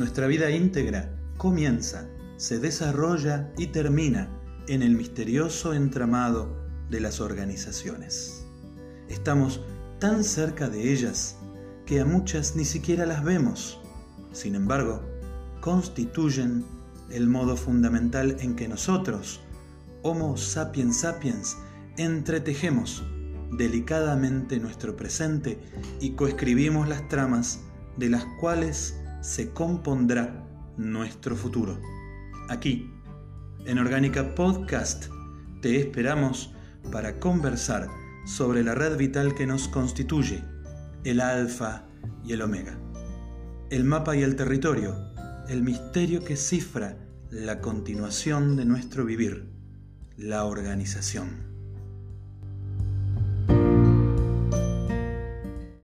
Nuestra vida íntegra comienza, se desarrolla y termina en el misterioso entramado de las organizaciones. Estamos tan cerca de ellas que a muchas ni siquiera las vemos. Sin embargo, constituyen el modo fundamental en que nosotros, Homo sapiens sapiens, entretejemos delicadamente nuestro presente y coescribimos las tramas de las cuales se compondrá nuestro futuro. Aquí, en Orgánica Podcast, te esperamos para conversar sobre la red vital que nos constituye, el alfa y el omega, el mapa y el territorio, el misterio que cifra la continuación de nuestro vivir, la organización.